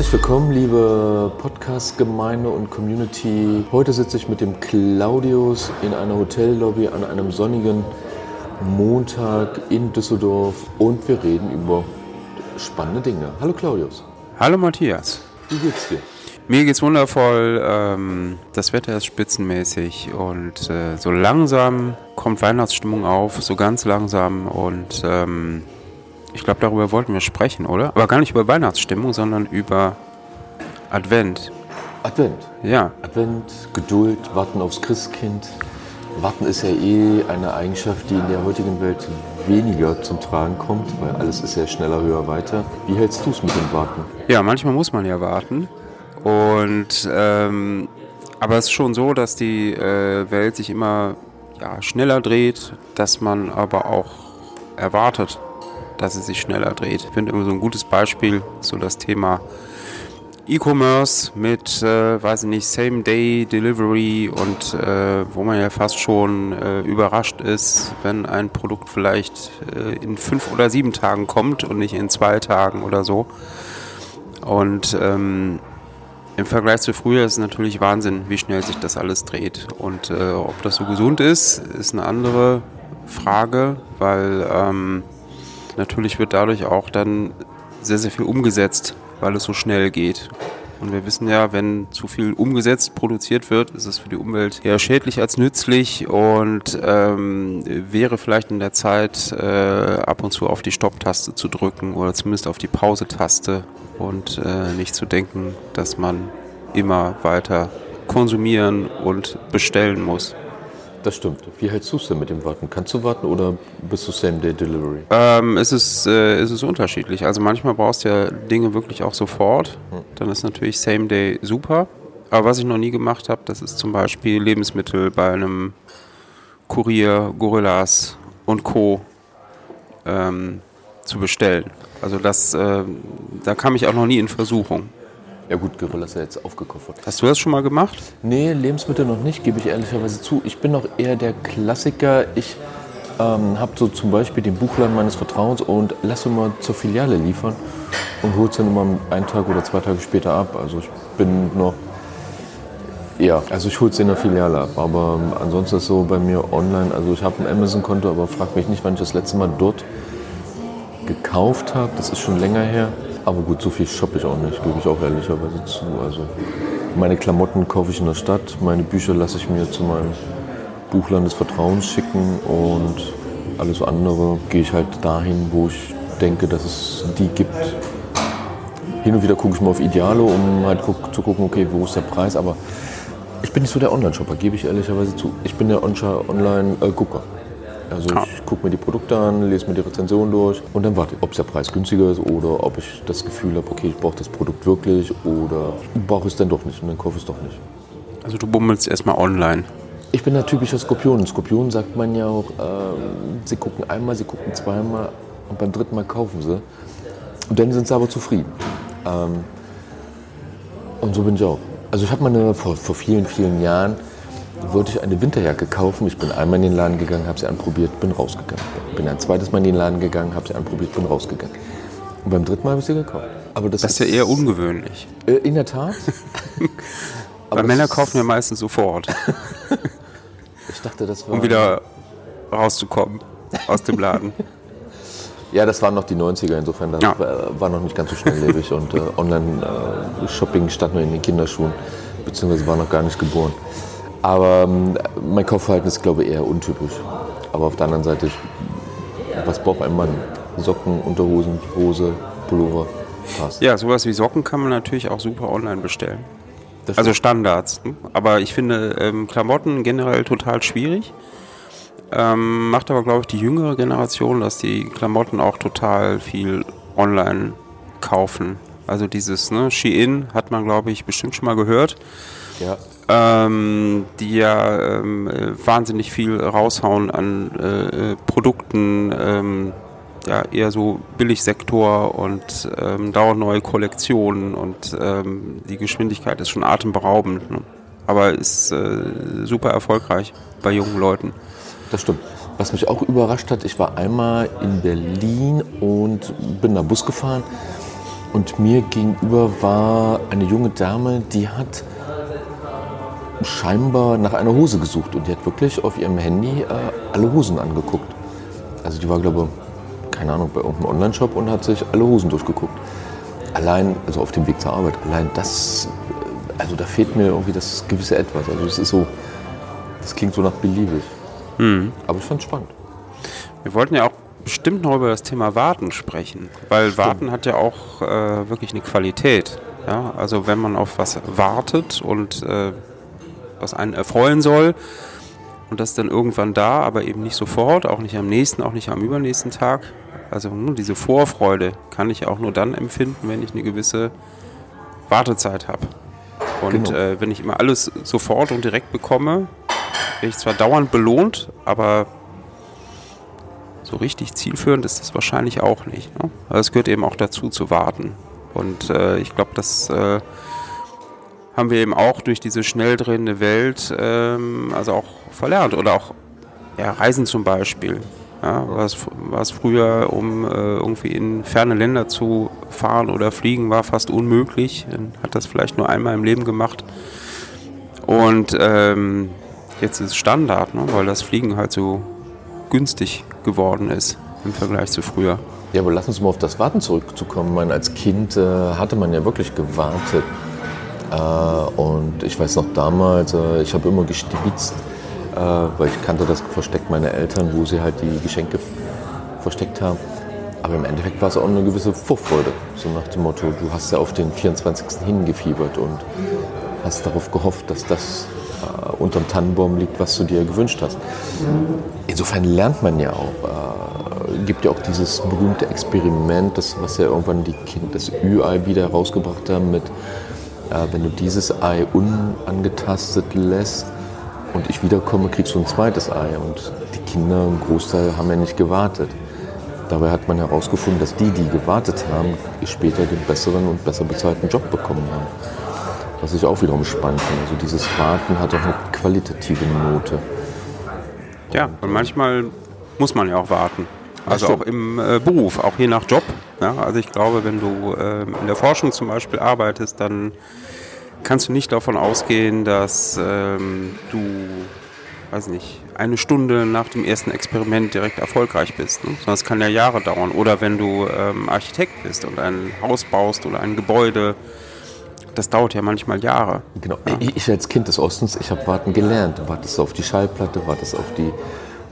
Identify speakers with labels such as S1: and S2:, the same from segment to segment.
S1: Herzlich willkommen, liebe Podcast-Gemeinde und Community. Heute sitze ich mit dem Claudius in einer Hotellobby an einem sonnigen Montag in Düsseldorf und wir reden über spannende Dinge. Hallo Claudius.
S2: Hallo Matthias.
S1: Wie geht's dir?
S2: Mir geht's wundervoll. Ähm, das Wetter ist spitzenmäßig und äh, so langsam kommt Weihnachtsstimmung auf, so ganz langsam und ähm, ich glaube, darüber wollten wir sprechen, oder? Aber gar nicht über Weihnachtsstimmung, sondern über Advent.
S1: Advent.
S2: Ja.
S1: Advent, Geduld, Warten aufs Christkind. Warten ist ja eh eine Eigenschaft, die in der heutigen Welt weniger zum Tragen kommt, weil alles ist ja schneller, höher, weiter. Wie hältst du es mit dem Warten?
S2: Ja, manchmal muss man ja warten. Und ähm, aber es ist schon so, dass die äh, Welt sich immer ja, schneller dreht, dass man aber auch erwartet, dass sie sich schneller dreht. Ich finde immer so ein gutes Beispiel, so das Thema E-Commerce mit, äh, weiß ich nicht, Same-Day-Delivery und äh, wo man ja fast schon äh, überrascht ist, wenn ein Produkt vielleicht äh, in fünf oder sieben Tagen kommt und nicht in zwei Tagen oder so. Und ähm, im Vergleich zu früher ist es natürlich Wahnsinn, wie schnell sich das alles dreht. Und äh, ob das so gesund ist, ist eine andere Frage, weil ähm, natürlich wird dadurch auch dann sehr, sehr viel umgesetzt, weil es so schnell geht. Und wir wissen ja, wenn zu viel umgesetzt, produziert wird, ist es für die Umwelt eher schädlich als nützlich und ähm, wäre vielleicht in der Zeit äh, ab und zu auf die Stopptaste zu drücken oder zumindest auf die Pause-Taste und äh, nicht zu denken, dass man immer weiter konsumieren und bestellen muss.
S1: Das stimmt. Wie hältst du es denn mit dem Warten? Kannst du warten oder bist du Same-Day-Delivery?
S2: Ähm, es, ist, äh, es ist unterschiedlich. Also manchmal brauchst du ja Dinge wirklich auch sofort. Dann ist natürlich Same-Day super. Aber was ich noch nie gemacht habe, das ist zum Beispiel Lebensmittel bei einem Kurier, Gorillas und Co. Ähm, zu bestellen. Also das, äh, da kam ich auch noch nie in Versuchung.
S1: Ja gut, Gorilla ist ja jetzt aufgekoffert.
S2: Hast du das schon mal gemacht?
S1: Nee, Lebensmittel noch nicht, gebe ich ehrlicherweise zu. Ich bin noch eher der Klassiker. Ich ähm, habe so zum Beispiel den Buchladen meines Vertrauens und lasse immer zur Filiale liefern und hole es dann immer einen Tag oder zwei Tage später ab. Also ich bin noch, ja, also ich hole es in der Filiale ab. Aber ähm, ansonsten ist es so bei mir online, also ich habe ein Amazon-Konto, aber frag mich nicht, wann ich das letzte Mal dort gekauft habe. Das ist schon länger her. Aber gut, so viel shoppe ich auch nicht, gebe ich auch ehrlicherweise zu. Also meine Klamotten kaufe ich in der Stadt, meine Bücher lasse ich mir zu meinem Buchland des Vertrauens schicken und alles andere gehe ich halt dahin, wo ich denke, dass es die gibt. Hin und wieder gucke ich mal auf Ideale, um halt zu gucken, okay, wo ist der Preis, aber ich bin nicht so der Online-Shopper, gebe ich ehrlicherweise zu. Ich bin der Online-Gucker. Also ich gucke mir die Produkte an, lese mir die Rezension durch und dann warte ich, ob der Preis günstiger ist oder ob ich das Gefühl habe, okay, ich brauche das Produkt wirklich oder brauche es dann doch nicht und dann kaufe ich es doch nicht.
S2: Also du bummelst erstmal online.
S1: Ich bin ein typischer Skorpion. Skorpion sagt man ja auch, ähm, sie gucken einmal, sie gucken zweimal und beim dritten Mal kaufen sie. Und dann sind sie aber zufrieden. Ähm, und so bin ich auch. Also ich habe mal eine, vor, vor vielen, vielen Jahren wollte ich eine Winterjacke kaufen. Ich bin einmal in den Laden gegangen, habe sie anprobiert, bin rausgegangen. Bin ein zweites Mal in den Laden gegangen, habe sie anprobiert, bin rausgegangen. Und beim dritten Mal habe ich sie gekauft.
S2: Aber das, das ist ja eher ungewöhnlich.
S1: Äh, in der Tat.
S2: Weil Männer kaufen ja meistens sofort.
S1: ich dachte, das war.
S2: Um wieder rauszukommen aus dem Laden.
S1: Ja, das waren noch die 90er, insofern das ja. war noch nicht ganz so schnelllebig und äh, Online-Shopping äh, stand nur in den Kinderschuhen, beziehungsweise war noch gar nicht geboren. Aber ähm, mein Kaufverhalten ist, glaube ich, eher untypisch. Aber auf der anderen Seite, was braucht ein Mann? Socken, Unterhosen, Hose, Pullover, passt.
S2: Ja, sowas wie Socken kann man natürlich auch super online bestellen. Also Standards. Ne? Aber ich finde ähm, Klamotten generell total schwierig. Ähm, macht aber, glaube ich, die jüngere Generation, dass die Klamotten auch total viel online kaufen. Also dieses ne, Shein hat man, glaube ich, bestimmt schon mal gehört.
S1: Ja.
S2: Ähm, die ja ähm, wahnsinnig viel raushauen an äh, Produkten, ähm, ja, eher so Billigsektor und ähm, dauernd neue Kollektionen und ähm, die Geschwindigkeit ist schon atemberaubend. Ne? Aber ist äh, super erfolgreich bei jungen Leuten.
S1: Das stimmt. Was mich auch überrascht hat, ich war einmal in Berlin und bin da Bus gefahren Und mir gegenüber war eine junge Dame, die hat scheinbar nach einer Hose gesucht und die hat wirklich auf ihrem Handy äh, alle Hosen angeguckt. Also die war, glaube ich, keine Ahnung, bei irgendeinem Online-Shop und hat sich alle Hosen durchgeguckt. Allein, also auf dem Weg zur Arbeit, allein das, äh, also da fehlt mir irgendwie das gewisse Etwas. Also es ist so, das klingt so nach beliebig.
S2: Hm.
S1: Aber ich fand es spannend.
S2: Wir wollten ja auch bestimmt noch über das Thema Warten sprechen, weil Warten hat ja auch äh, wirklich eine Qualität. Ja? Also wenn man auf was wartet und äh, was einen erfreuen soll und das dann irgendwann da, aber eben nicht sofort, auch nicht am nächsten, auch nicht am übernächsten Tag. Also nur diese Vorfreude kann ich auch nur dann empfinden, wenn ich eine gewisse Wartezeit habe. Und
S1: Genau.
S2: äh, wenn ich immer alles sofort und direkt bekomme, werde ich zwar dauernd belohnt, aber so richtig zielführend ist das wahrscheinlich auch nicht. Ne? Aber es gehört eben auch dazu zu warten. Und äh, ich glaube, das äh, haben wir eben auch durch diese schnell drehende Welt ähm, also auch verlernt. Oder auch ja, Reisen zum Beispiel. Ja, was, was früher, um äh, irgendwie in ferne Länder zu fahren oder fliegen, war fast unmöglich. Dann hat das vielleicht nur einmal im Leben gemacht. Und ähm, jetzt ist es Standard, ne? weil das Fliegen halt so günstig geworden ist im Vergleich zu früher.
S1: Ja, aber lass uns mal auf das Warten zurückzukommen. Ich meine, als Kind äh, hatte man ja wirklich gewartet. Äh, und ich weiß noch damals, äh, ich habe immer gestibitzt, äh, weil ich kannte das Versteck meiner Eltern, wo sie halt die Geschenke versteckt haben. Aber im Endeffekt war es auch eine gewisse Vorfreude. So nach dem Motto, du hast ja auf den 24. hingefiebert und hast darauf gehofft, dass das äh, unterm Tannenbaum liegt, was du dir gewünscht hast. Insofern lernt man ja auch. Äh, gibt ja auch dieses berühmte Experiment, das, was ja irgendwann die Kind, das Ü-Ei wieder herausgebracht haben mit, wenn du dieses Ei unangetastet lässt und ich wiederkomme, kriegst du ein zweites Ei. Und die Kinder, ein Großteil, haben ja nicht gewartet. Dabei hat man herausgefunden, dass die, die gewartet haben, später den besseren und besser bezahlten Job bekommen haben. Was ich auch wiederum spannend finde. Also dieses Warten hat auch eine qualitative Note.
S2: Ja, und manchmal muss man ja auch warten. Also auch im äh, Beruf, auch je nach Job. Ja, also ich glaube, wenn du ähm, in der Forschung zum Beispiel arbeitest, dann kannst du nicht davon ausgehen, dass ähm, du, weiß nicht, eine Stunde nach dem ersten Experiment direkt erfolgreich bist. Ne? Sondern es kann ja Jahre dauern. Oder wenn du ähm, Architekt bist und ein Haus baust oder ein Gebäude, das dauert ja manchmal Jahre.
S1: Genau. Ich, ich als Kind des Ostens, ich habe warten gelernt. Du wartest auf die Schallplatte, wartest auf die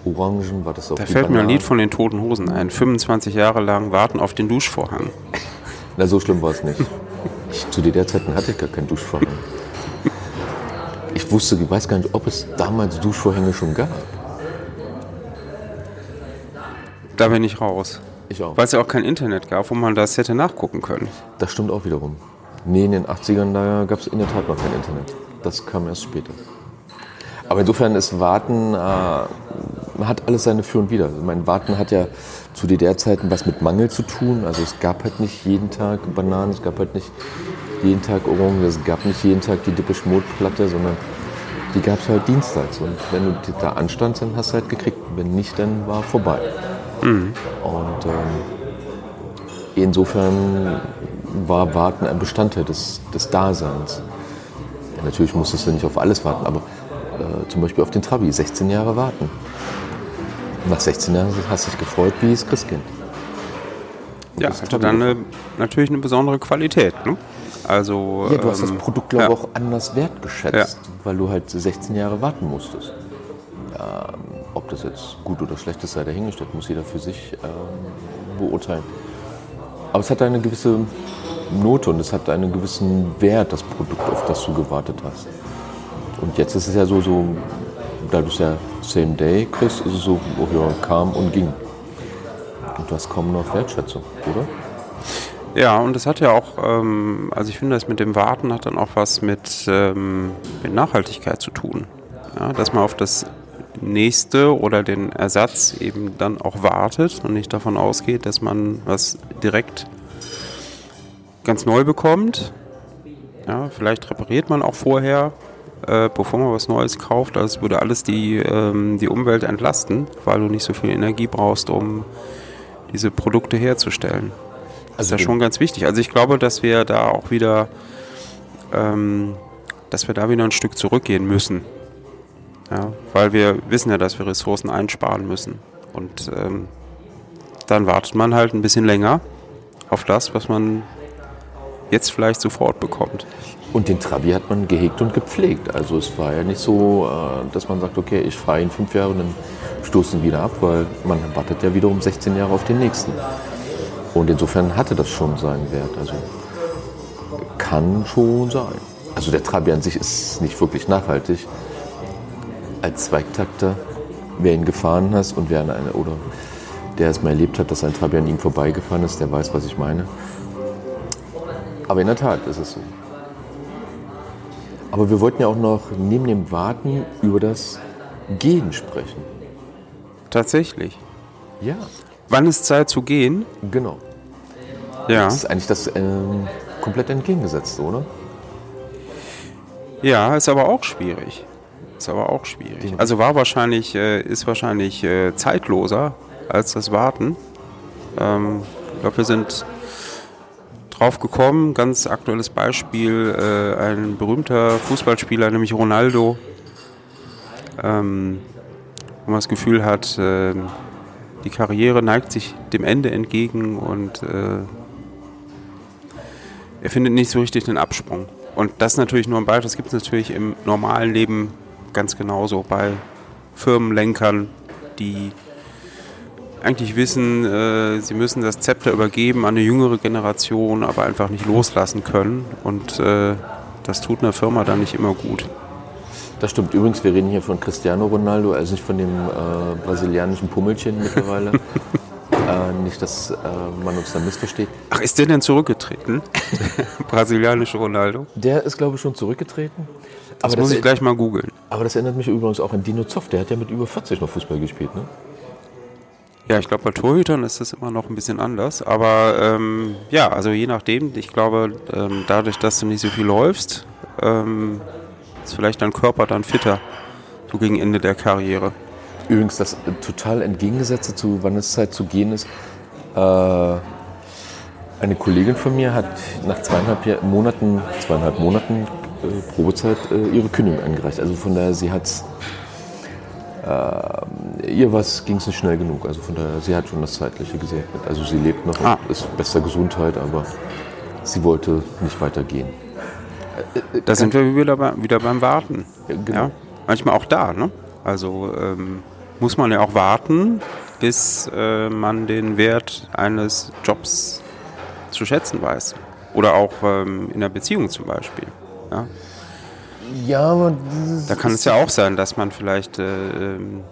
S1: Orangen, wartest auf
S2: Da
S1: die
S2: fällt mir ein. Lied von den Toten Hosen ein. 25 Jahre lang warten auf den Duschvorhang.
S1: Na, so schlimm war es nicht. Ich, zu DDR-Zeiten hatte ich gar keinen Duschvorhang. Ich wusste, ich weiß gar nicht, ob es damals Duschvorhänge schon gab.
S2: Da bin ich raus.
S1: Ich auch.
S2: Weil es ja auch kein Internet gab, wo man das hätte nachgucken können.
S1: Das stimmt auch wiederum. Nee, in den 80ern, da gab es in der Tat noch kein Internet. Das kam erst später. Aber insofern ist Warten, äh, hat alles seine Für und Wider. Also mein Warten hat ja zu DDR-Zeiten was mit Mangel zu tun. Also es gab halt nicht jeden Tag Bananen, es gab halt nicht jeden Tag Orangen, es gab nicht jeden Tag die Dippisch Mode-Platte, sondern die gab es halt dienstags. Und wenn du da anstandst, dann hast du halt gekriegt. Wenn nicht, dann war vorbei. Und ähm, insofern war Warten ein Bestandteil des, des Daseins. Natürlich musstest du nicht auf alles warten, aber äh, zum Beispiel auf den Trabi, 16 Jahre warten. Nach 16 Jahren hast du dich gefreut wie das Christkind. Und
S2: Ja, hatte
S1: Trabi
S2: dann eine, natürlich eine besondere Qualität. Ne? Also,
S1: Ja, du hast das
S2: ähm,
S1: Produkt, glaube ich,
S2: ja.
S1: auch anders wertgeschätzt, weil du halt 16 Jahre warten musstest. Ähm, ob das jetzt gut oder schlecht ist, sei dahingestellt, muss jeder für sich ähm, beurteilen. Aber es hat eine gewisse Note und es hat einen gewissen Wert, das Produkt, auf das du gewartet hast. Und jetzt ist es ja so, so da du es ja same day kriegst, ist es so, oh ja, kam und ging. Und hast kaum noch Wertschätzung, oder?
S2: Ja, und das hat ja auch, ähm, also ich finde, das mit dem Warten hat dann auch was mit, ähm, mit Nachhaltigkeit zu tun. Ja, dass man auf das nächste oder den Ersatz eben dann auch wartet und nicht davon ausgeht, dass man was direkt ganz neu bekommt. Ja, vielleicht repariert man auch vorher, äh, bevor man was Neues kauft. Also es würde alles die, ähm, die Umwelt entlasten, weil du nicht so viel Energie brauchst, um diese Produkte herzustellen. ist ja schon ganz wichtig. Also ich glaube, dass wir da auch wieder, ähm, dass wir da wieder ein Stück zurückgehen müssen. Ja, weil wir wissen ja, dass wir Ressourcen einsparen müssen. Und ähm, dann wartet man halt ein bisschen länger auf das, was man jetzt vielleicht sofort bekommt.
S1: Und den Trabi hat man gehegt und gepflegt. Also es war ja nicht so, äh, dass man sagt, okay, ich fahre ihn fünf Jahre und dann stoßen wieder ab, weil man wartet ja wiederum 16 Jahre auf den nächsten. Und insofern hatte das schon seinen Wert. Also kann schon sein. Also der Trabi an sich ist nicht wirklich nachhaltig. Als Zweigtakter, wer ihn gefahren hat und wer eine, oder der es mal erlebt hat, dass ein Trabi an ihm vorbeigefahren ist, der weiß, was ich meine. Aber in der Tat ist es so. Aber wir wollten ja auch noch neben dem Warten über das Gehen sprechen.
S2: Tatsächlich.
S1: Ja.
S2: Wann ist Zeit zu gehen?
S1: Genau.
S2: Ja.
S1: Das ist eigentlich das ähm, komplett entgegengesetzte, oder?
S2: Ja, ist aber auch schwierig. Ist aber auch schwierig. Also war wahrscheinlich, äh, ist wahrscheinlich äh, zeitloser als das Warten. Ähm, ich glaube, wir sind drauf gekommen. Ganz aktuelles Beispiel: äh, ein berühmter Fußballspieler, nämlich Ronaldo, ähm, wo man das Gefühl hat, äh, die Karriere neigt sich dem Ende entgegen und äh, er findet nicht so richtig den Absprung. Und das ist natürlich nur ein Beispiel. Das gibt es natürlich im normalen Leben ganz genauso bei Firmenlenkern, die eigentlich wissen, äh, sie müssen das Zepter übergeben an eine jüngere Generation, aber einfach nicht loslassen können. Und äh, das tut einer Firma dann nicht immer gut.
S1: Das stimmt. Übrigens, wir reden hier von Cristiano Ronaldo, also nicht von dem äh, brasilianischen Pummelchen mittlerweile. äh, nicht, dass äh, man uns da missversteht.
S2: Ach, ist der denn zurückgetreten? Brasilianische Ronaldo?
S1: Der ist, glaube ich, schon zurückgetreten.
S2: Das muss ich gleich mal googeln.
S1: Aber das erinnert mich übrigens auch an Dino Zoff. Der hat ja mit über 40 noch Fußball gespielt, ne?
S2: Ja, ich glaube, bei Torhütern ist das immer noch ein bisschen anders. Aber ähm, ja, also je nachdem, ich glaube, ähm, dadurch, dass du nicht so viel läufst, ähm, ist vielleicht dein Körper dann fitter, so gegen Ende der Karriere.
S1: Übrigens, das total entgegengesetzte zu, wann es Zeit zu gehen ist. Äh, eine Kollegin von mir hat nach zweieinhalb Jahr, Monaten, zweieinhalb Monaten äh, Probezeit äh, ihre Kündigung eingereicht. Also von daher, sie hat es äh, ihr was ging es nicht schnell genug. Also von daher, sie hat schon das Zeitliche gesegnet. Also sie lebt noch,
S2: Ah.
S1: ist bester Gesundheit, aber sie wollte nicht weitergehen.
S2: Da sind wir wieder, bei, wieder beim Warten.
S1: Ja, genau.
S2: Ja? Manchmal auch da, ne? Also ähm, muss man ja auch warten, bis äh, man den Wert eines Jobs zu schätzen weiß. Oder auch ähm, in der Beziehung zum Beispiel. Ja?
S1: Ja, aber
S2: Da kann es ja auch sein, dass man vielleicht äh, ähm,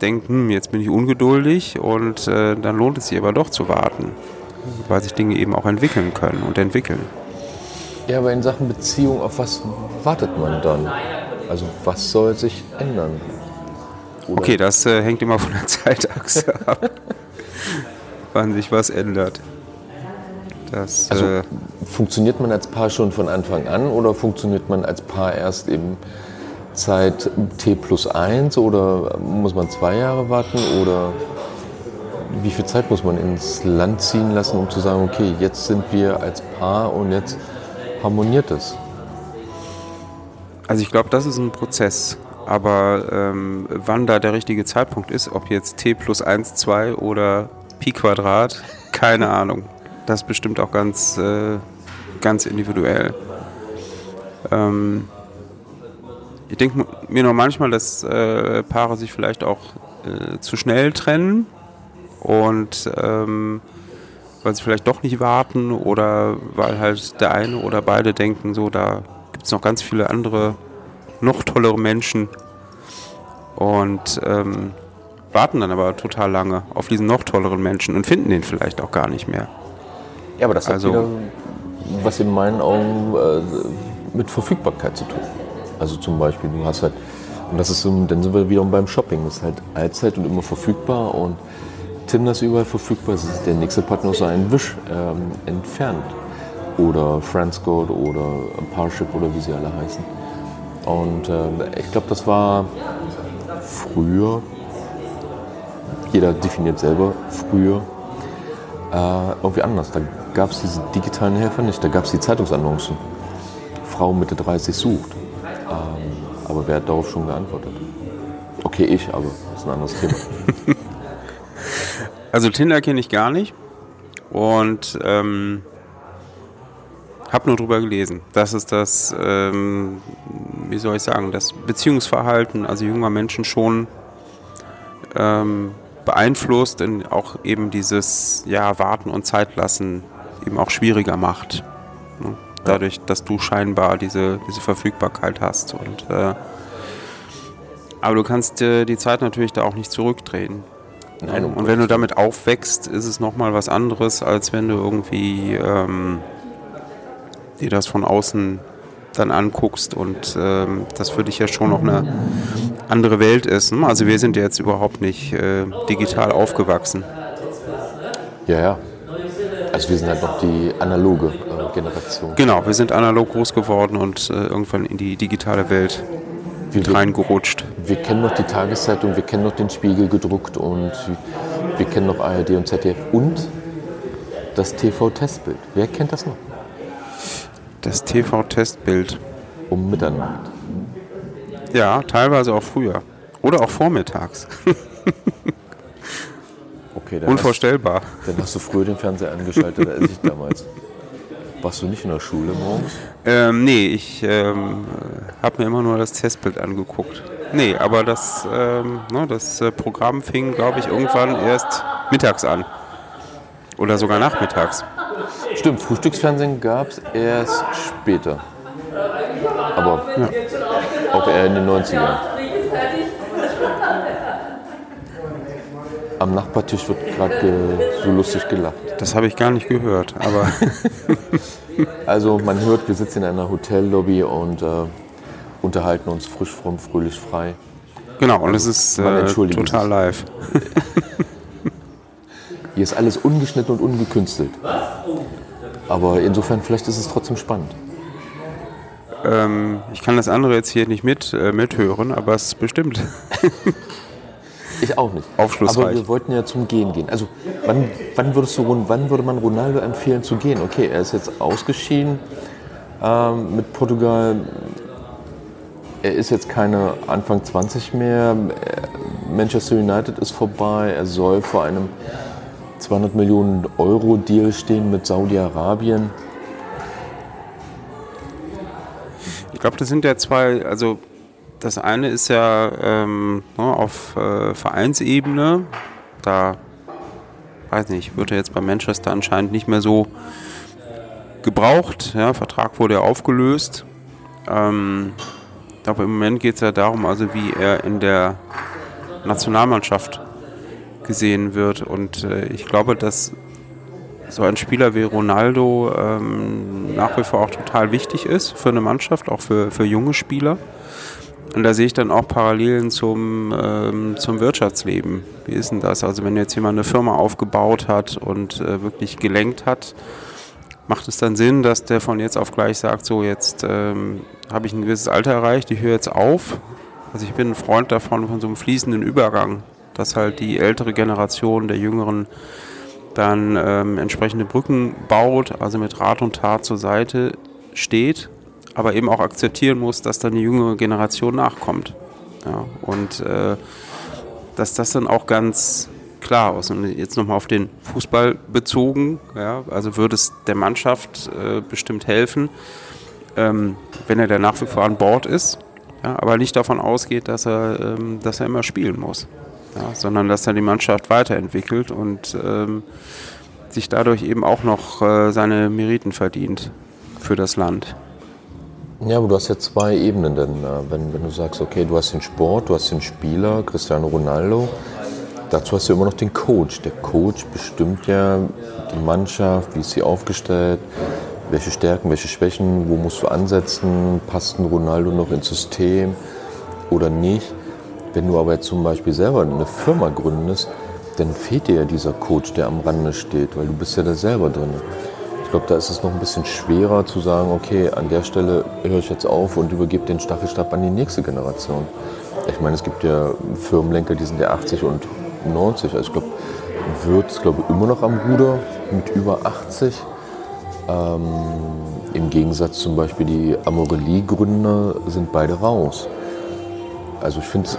S2: denkt, hm, jetzt bin ich ungeduldig und äh, dann lohnt es sich aber doch zu warten, weil sich Dinge eben auch entwickeln können und entwickeln.
S1: Ja, aber in Sachen Beziehung, auf was wartet man dann? Also was soll sich ändern? Oder
S2: Okay, das äh, hängt immer von der Zeitachse ab, wann sich was ändert. Das,
S1: Also
S2: äh,
S1: funktioniert man als Paar schon von Anfang an oder funktioniert man als Paar erst eben Zeit T plus 1 oder muss man zwei Jahre warten oder wie viel Zeit muss man ins Land ziehen lassen, um zu sagen, okay, jetzt sind wir als Paar und jetzt harmoniert es?
S2: also ich glaube, das ist ein Prozess. Aber ähm, wann da der richtige Zeitpunkt ist, ob jetzt t plus 1, 2 oder Pi Quadrat, keine Ahnung. Das bestimmt auch ganz, äh, ganz individuell. Ähm, ich denke mir noch manchmal, dass äh, Paare sich vielleicht auch äh, zu schnell trennen und ähm, weil sie vielleicht doch nicht warten oder weil halt der eine oder beide denken, so da gibt es noch ganz viele andere, noch tollere Menschen und ähm, warten dann aber total lange auf diesen noch tolleren Menschen und finden den vielleicht auch gar nicht mehr.
S1: Ja, aber das hat
S2: Also-
S1: wieder was in meinen Augen äh, mit Verfügbarkeit zu tun. Also zum Beispiel, du hast halt, und das ist so, dann sind wir wieder beim Shopping, das ist halt allzeit und immer verfügbar und Tinder ist überall verfügbar, es ist der nächste Partner so ein Wisch ähm, entfernt. Oder Friendscode oder Parship oder wie sie alle heißen. Und äh, ich glaube, das war früher, jeder definiert selber früher, äh, irgendwie anders. Da gab es diese digitalen Helfer nicht. Da gab es die Zeitungsannoncen. Frau Mitte 30 sucht. Ähm, aber wer hat darauf schon geantwortet? Okay, ich, aber das ist ein anderes Thema.
S2: Also Tinder kenne ich gar nicht. Und ähm, habe nur drüber gelesen. Das ist das, ähm, wie soll ich sagen, das Beziehungsverhalten, also junger Menschen schon ähm, beeinflusst und auch eben dieses ja, Warten und Zeit lassen eben auch schwieriger macht. Ne? Dadurch, dass du scheinbar diese, diese Verfügbarkeit hast. Und, äh, aber du kannst äh, die Zeit natürlich da auch nicht zurückdrehen. Nein, und wenn du damit aufwächst, ist es nochmal was anderes, als wenn du irgendwie ähm, dir das von außen dann anguckst und ähm, das für dich ja schon noch eine andere Welt ist. Ne? Also wir sind ja jetzt überhaupt nicht äh, digital aufgewachsen.
S1: Ja, ja. Also wir sind halt noch die analoge äh, Generation.
S2: Genau, wir sind analog groß geworden und äh, irgendwann in die digitale Welt wir, reingerutscht.
S1: Wir kennen noch die Tageszeitung, wir kennen noch den Spiegel gedruckt und wir kennen noch ARD und ZDF und das TV-Testbild. Wer kennt das noch?
S2: Das TV-Testbild.
S1: Um Mitternacht.
S2: Ja, teilweise auch früher. Oder auch vormittags.
S1: okay,
S2: Unvorstellbar.
S1: Hast, dann hast du früher den Fernseher angeschaltet als ich damals. Warst du nicht in der Schule morgens?
S2: Ähm, nee, ich ähm, habe mir immer nur das Testbild angeguckt. Nee, aber das, ähm, ne, das äh, Programm fing, glaube ich, irgendwann erst mittags an. Oder sogar nachmittags.
S1: Stimmt, Frühstücksfernsehen gab es erst später. Aber ja. auch eher in den 90ern. Am Nachbartisch wird gerade so lustig gelacht.
S2: Das habe ich gar nicht gehört, aber.
S1: also man hört, wir sitzen in einer Hotellobby und äh, unterhalten uns frisch, fromm, fröhlich, frei.
S2: Genau, und es ist äh, total sich. live.
S1: Hier ist alles ungeschnitten und ungekünstelt. Aber insofern, vielleicht ist es trotzdem spannend.
S2: Ähm, ich kann das andere jetzt hier nicht mit, äh, mithören, aber es ist bestimmt.
S1: ich auch nicht.
S2: Aufschlussreich.
S1: Aber wir wollten ja zum Gehen gehen. Also wann, wann, würdest du, wann würde man Ronaldo empfehlen zu gehen? Okay, er ist jetzt ausgeschieden ähm, mit Portugal. Er ist jetzt keine Anfang 20 mehr. Manchester United ist vorbei. Er soll vor einem 200 Millionen Euro Deal stehen mit Saudi-Arabien.
S2: Ich glaube, das sind ja zwei, also das eine ist ja ähm, ne, auf äh, Vereinsebene, da weiß nicht, wird er jetzt bei Manchester anscheinend nicht mehr so gebraucht. Ja, Vertrag wurde ja aufgelöst. Ähm, aber im Moment geht es ja darum, also wie er in der Nationalmannschaft gesehen wird. Und äh, ich glaube, dass so ein Spieler wie Ronaldo ähm, nach wie vor auch total wichtig ist für eine Mannschaft, auch für, für junge Spieler. Und da sehe ich dann auch Parallelen zum, ähm, zum Wirtschaftsleben. Wie ist denn das? Also wenn jetzt jemand eine Firma aufgebaut hat und äh, wirklich gelenkt hat, macht es dann Sinn, dass der von jetzt auf gleich sagt, so jetzt ähm, habe ich ein gewisses Alter erreicht, ich höre jetzt auf. Also ich bin ein Freund davon, von so einem fließenden Übergang dass halt die ältere Generation der Jüngeren dann ähm, entsprechende Brücken baut, also mit Rat und Tat zur Seite steht, aber eben auch akzeptieren muss, dass dann die jüngere Generation nachkommt. Ja, und äh, dass das dann auch ganz klar aus. Und jetzt nochmal auf den Fußball bezogen, ja, also würde es der Mannschaft äh, bestimmt helfen, ähm, wenn er der nach wie vor an Bord ist, ja, aber nicht davon ausgeht, dass er, ähm, dass er immer spielen muss ja, sondern dass er die Mannschaft weiterentwickelt und ähm, sich dadurch eben auch noch äh, seine Meriten verdient für das Land.
S1: Ja, aber du hast ja zwei Ebenen, denn äh, wenn, wenn du sagst, okay, du hast den Sport, du hast den Spieler, Cristiano Ronaldo, dazu hast du immer noch den Coach. Der Coach bestimmt ja die Mannschaft, wie ist sie aufgestellt, welche Stärken, welche Schwächen, wo musst du ansetzen, passt ein Ronaldo noch ins System oder nicht. Wenn du aber jetzt zum Beispiel selber eine Firma gründest, dann fehlt dir ja dieser Coach, der am Rande steht, weil du bist ja da selber drin. Ich glaube, da ist es noch ein bisschen schwerer zu sagen, okay, an der Stelle höre ich jetzt auf und übergebe den Staffelstab an die nächste Generation. Ich meine, es gibt ja Firmenlenker, die sind ja 80 und 90. Also ich glaube, wird glaube immer noch am Ruder mit über 80. Ähm, Im Gegensatz zum Beispiel die Amorelie-Gründer sind beide raus. Also ich finde,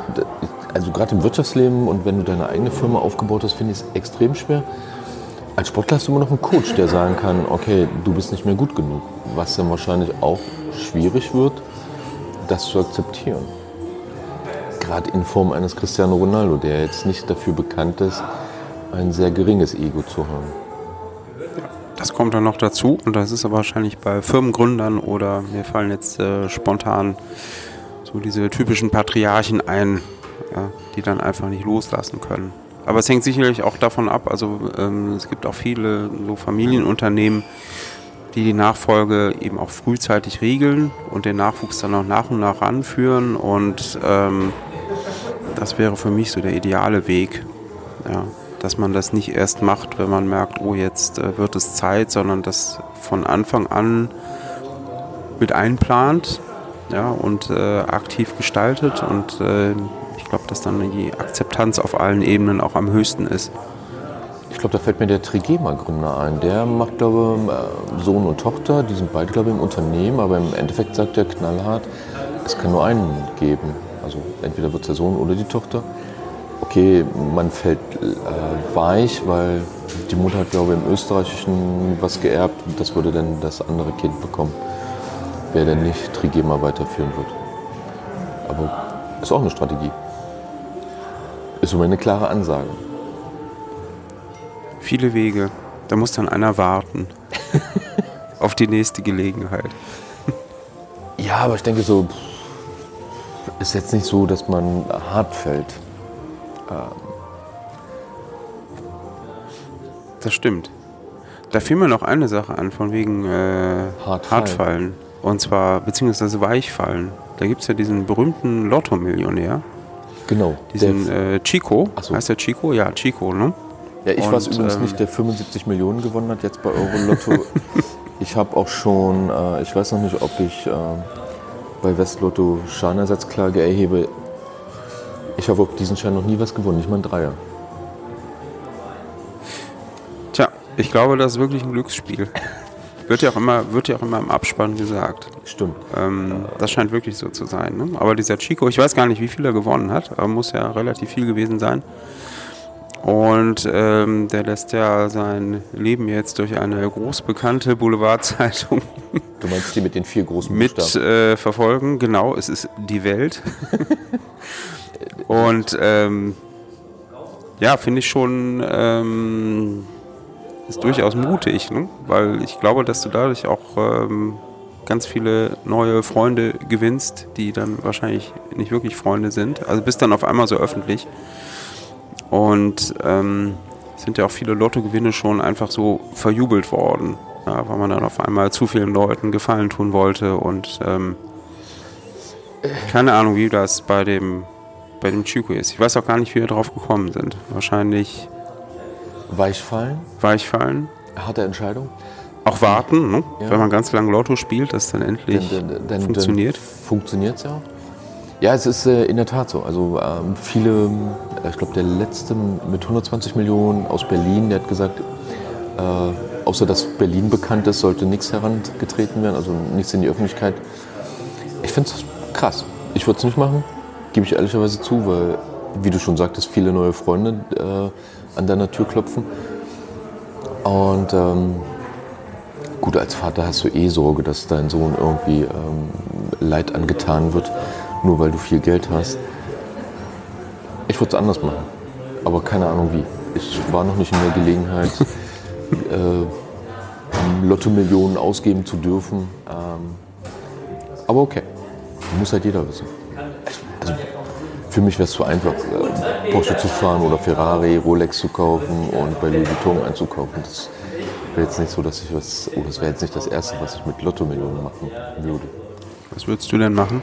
S1: also gerade im Wirtschaftsleben und wenn du deine eigene Firma aufgebaut hast, finde ich es extrem schwer. Als Sportler hast du immer noch einen Coach, der sagen kann, okay, du bist nicht mehr gut genug. Was dann wahrscheinlich auch schwierig wird, das zu akzeptieren. Gerade in Form eines Cristiano Ronaldo, der jetzt nicht dafür bekannt ist, ein sehr geringes Ego zu haben.
S2: Das kommt dann noch dazu und das ist aber wahrscheinlich bei Firmengründern oder mir fallen jetzt äh, spontan so diese typischen Patriarchen ein, ja, die dann einfach nicht loslassen können. Aber es hängt sicherlich auch davon ab, also ähm, es gibt auch viele so Familienunternehmen, die die Nachfolge eben auch frühzeitig regeln und den Nachwuchs dann auch nach und nach ranführen und ähm, das wäre für mich so der ideale Weg, ja, dass man das nicht erst macht, wenn man merkt, oh jetzt äh, wird es Zeit, sondern das von Anfang an mit einplant ja, und äh, aktiv gestaltet und äh, ich glaube, dass dann die Akzeptanz auf allen Ebenen auch am höchsten ist.
S1: Ich glaube, da fällt mir der Trigema-Gründer ein. Der macht, glaube ich, äh, Sohn und Tochter, die sind beide, glaube ich, im Unternehmen, aber im Endeffekt sagt er knallhart, es kann nur einen geben. Also entweder wird es der Sohn oder die Tochter. Okay, man fällt äh, weich, weil die Mutter hat, glaube ich, im Österreichischen was geerbt. Das würde dann das andere Kind bekommen wer denn nicht Trigema weiterführen wird. Aber ist auch eine Strategie. Ist immer eine klare Ansage.
S2: Viele Wege. Da muss dann einer warten. auf die nächste Gelegenheit.
S1: ja, aber ich denke so, ist jetzt nicht so, dass man hart fällt. Ähm.
S2: Das stimmt. Da fiel mir noch eine Sache an, von wegen äh, Hartfallen. Hartfallen. Und zwar, beziehungsweise Weichfallen. Da gibt es ja diesen berühmten Lotto-Millionär.
S1: Genau.
S2: Diesen äh, Chico. So. Heißt der Chico? Ja, Chico, ne?
S1: Ja, ich weiß übrigens ähm, nicht, der 75 Millionen gewonnen hat jetzt bei Euro-Lotto. ich habe auch schon, äh, ich weiß noch nicht, ob ich äh, bei Westlotto Schadenersatzklage erhebe. Ich habe auf diesen Schein noch nie was gewonnen, nicht mal ein Dreier.
S2: Tja, ich glaube, das ist wirklich ein Glücksspiel. Wird ja auch immer, wird ja auch immer im Abspann gesagt.
S1: Stimmt.
S2: Ähm, das scheint wirklich so zu sein. Ne? Aber dieser Chico, ich weiß gar nicht, wie viel er gewonnen hat, aber muss ja relativ viel gewesen sein. Und ähm, der lässt ja sein Leben jetzt durch eine großbekannte Boulevardzeitung.
S1: Du meinst die mit den vier großen
S2: Mit äh, verfolgen, genau, es ist die Welt. Und ähm, ja, finde ich schon ähm, ist durchaus mutig, ne? weil ich glaube, dass du dadurch auch ähm, ganz viele neue Freunde gewinnst, die dann wahrscheinlich nicht wirklich Freunde sind. Also bist dann auf einmal so öffentlich. Und ähm, sind ja auch viele Lottogewinne schon einfach so verjubelt worden, ja, weil man dann auf einmal zu vielen Leuten Gefallen tun wollte und ähm, keine Ahnung, wie das bei dem bei dem Chico ist. Ich weiß auch gar nicht, wie wir drauf gekommen sind. Wahrscheinlich
S1: Weichfallen.
S2: Weichfallen.
S1: Harte Entscheidung.
S2: Auch warten, ne? ja. wenn man ganz lange Lotto spielt, dass dann endlich dann, dann, dann, funktioniert.
S1: Funktioniert es ja. Ja, es ist äh, in der Tat so. Also ähm, viele, äh, ich glaube der letzte mit 120 Millionen aus Berlin, der hat gesagt, äh, außer dass Berlin bekannt ist, sollte nichts herangetreten werden, also nichts in die Öffentlichkeit. Ich finde es krass. Ich würde es nicht machen, gebe ich ehrlicherweise zu, weil, wie du schon sagtest, viele neue Freunde äh, an deiner Tür klopfen. Und ähm, gut, als Vater hast du eh Sorge, dass dein Sohn irgendwie ähm, Leid angetan wird, nur weil du viel Geld hast. Ich würde es anders machen, aber keine Ahnung wie. Ich war noch nicht in der Gelegenheit, äh, Lotto-Millionen ausgeben zu dürfen. Ähm, aber okay, muss halt jeder wissen. Also, für mich wäre es zu einfach, äh, Porsche zu fahren oder Ferrari, Rolex zu kaufen und bei Louis Vuitton einzukaufen. Das wäre jetzt nicht so, dass ich was, oh, das wäre jetzt nicht das Erste, was ich mit Lotto-Millionen machen würde.
S2: Was würdest du denn machen?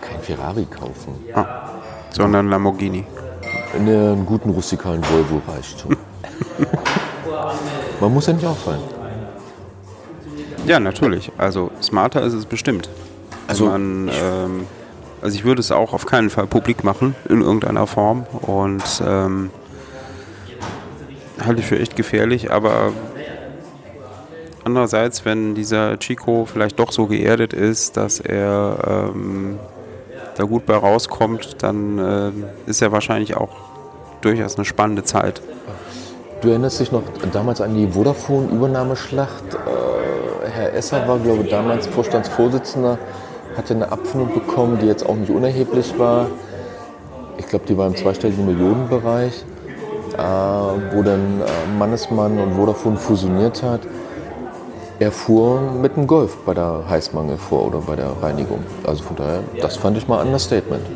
S1: Kein Ferrari kaufen.
S2: Ah, sondern Lamborghini.
S1: Ne, einen guten rustikalen Volvo reicht schon. Man muss ja nicht auffallen.
S2: Ja, natürlich. Also smarter ist es bestimmt. Also man ähm, also ich würde es auch auf keinen Fall publik machen, in irgendeiner Form. Und ähm, halte ich für echt gefährlich, aber Andererseits, wenn dieser Chico vielleicht doch so geerdet ist, dass er ähm, da gut bei rauskommt, dann äh, ist er wahrscheinlich auch durchaus eine spannende Zeit.
S1: Du erinnerst dich noch damals an die Vodafone-Übernahmeschlacht? Äh, Herr Esser war, glaube ich, damals Vorstandsvorsitzender, hatte eine Abfindung bekommen, die jetzt auch nicht unerheblich war. Ich glaube, die war im zweistelligen Millionenbereich, äh, wo dann äh, Mannesmann und Vodafone fusioniert hat. Er fuhr mit dem Golf bei der Heißmangel vor oder bei der Reinigung. Also von daher, das fand ich mal ein Understatement.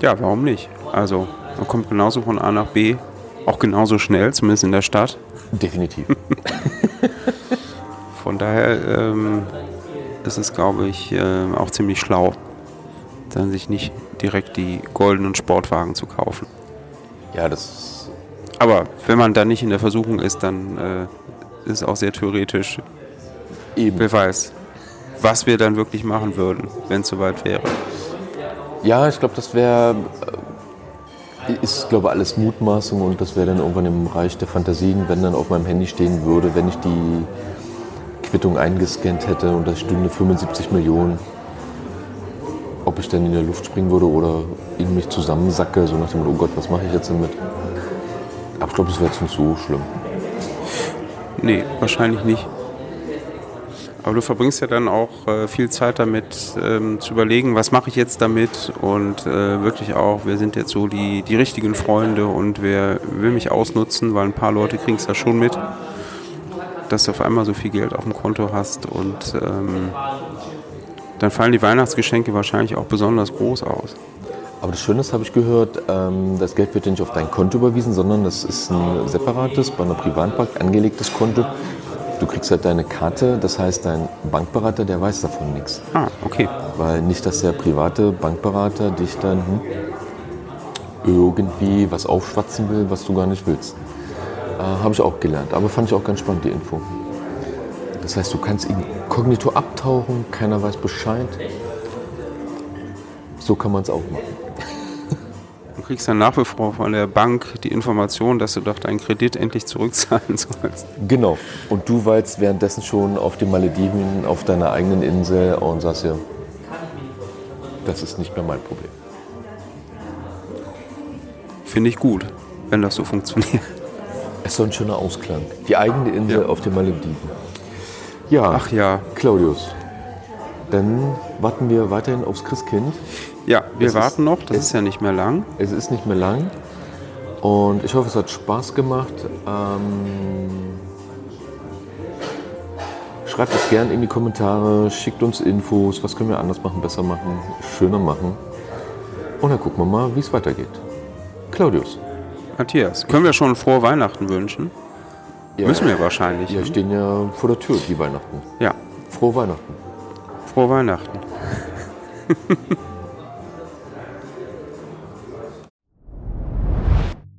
S2: Ja, warum nicht? Also, man kommt genauso von A nach B, auch genauso schnell, zumindest in der Stadt.
S1: Definitiv.
S2: Von daher ähm, ist es, glaube ich, äh, auch ziemlich schlau, dann sich nicht direkt die goldenen Sportwagen zu kaufen.
S1: Ja, das.
S2: Aber wenn man da nicht in der Versuchung ist, dann äh, ist es auch sehr theoretisch.
S1: Eben.
S2: Wer weiß, was wir dann wirklich machen würden, wenn es soweit wäre.
S1: Ja, ich glaube, das wäre. Ist, glaube ich, alles Mutmaßung und das wäre dann irgendwann im Bereich der Fantasien, wenn dann auf meinem Handy stehen würde, wenn ich die Quittung eingescannt hätte und das stünde 75 Millionen, ob ich dann in der Luft springen würde oder in mich zusammensacke, so nach dem Motto, oh Gott, was mache ich jetzt damit? Aber ich glaube, das wäre jetzt nicht so schlimm.
S2: Nee, wahrscheinlich nicht. Aber du verbringst ja dann auch äh, viel Zeit damit ähm, zu überlegen, was mache ich jetzt damit und äh, wirklich auch, wer sind jetzt so die, die richtigen Freunde und wer will mich ausnutzen, weil ein paar Leute kriegen es ja schon mit, dass du auf einmal so viel Geld auf dem Konto hast und ähm, dann fallen die Weihnachtsgeschenke wahrscheinlich auch besonders groß aus.
S1: Aber das Schöne ist, habe ich gehört, ähm, das Geld wird ja nicht auf dein Konto überwiesen, sondern das ist ein separates, bei einer Privatbank angelegtes Konto. Du kriegst halt deine Karte, das heißt, dein Bankberater, der weiß davon nichts.
S2: Ah, okay.
S1: Weil nicht, dass der private Bankberater dich dann hm, irgendwie was aufschwatzen will, was du gar nicht willst. Äh, habe ich auch gelernt, aber fand ich auch ganz spannend, die Info. Das heißt, du kannst inkognito abtauchen, keiner weiß Bescheid. So kann man es auch machen.
S2: Du kriegst dann nach wie vor von der Bank die Information, dass du doch deinen Kredit endlich zurückzahlen sollst.
S1: Genau. Und du weilst währenddessen schon auf den Malediven, auf deiner eigenen Insel und sagst ja, das ist nicht mehr mein Problem.
S2: Finde ich gut, wenn das so funktioniert.
S1: Es ist so ein schöner Ausklang. Die eigene Insel
S2: Ja.
S1: auf den Malediven. Ja,
S2: Ach ja.
S1: Claudius. Dann warten wir weiterhin aufs Christkind.
S2: Ja, wir
S1: Es ist-
S2: warten noch, das
S1: es-
S2: ist ja nicht mehr lang.
S1: Es ist nicht mehr lang. Und ich hoffe, es hat Spaß gemacht. Ähm, schreibt es gerne in die Kommentare, schickt uns Infos, was können wir anders machen, besser machen, schöner machen. Und dann gucken wir mal, wie es weitergeht. Claudius.
S2: Matthias, können wir schon frohe Weihnachten wünschen?
S1: Ja,
S2: Müssen wir wahrscheinlich.
S1: Ja,
S2: ne?
S1: stehen ja vor der Tür, die Weihnachten.
S2: ja,
S1: Frohe Weihnachten.
S2: frohe Weihnachten.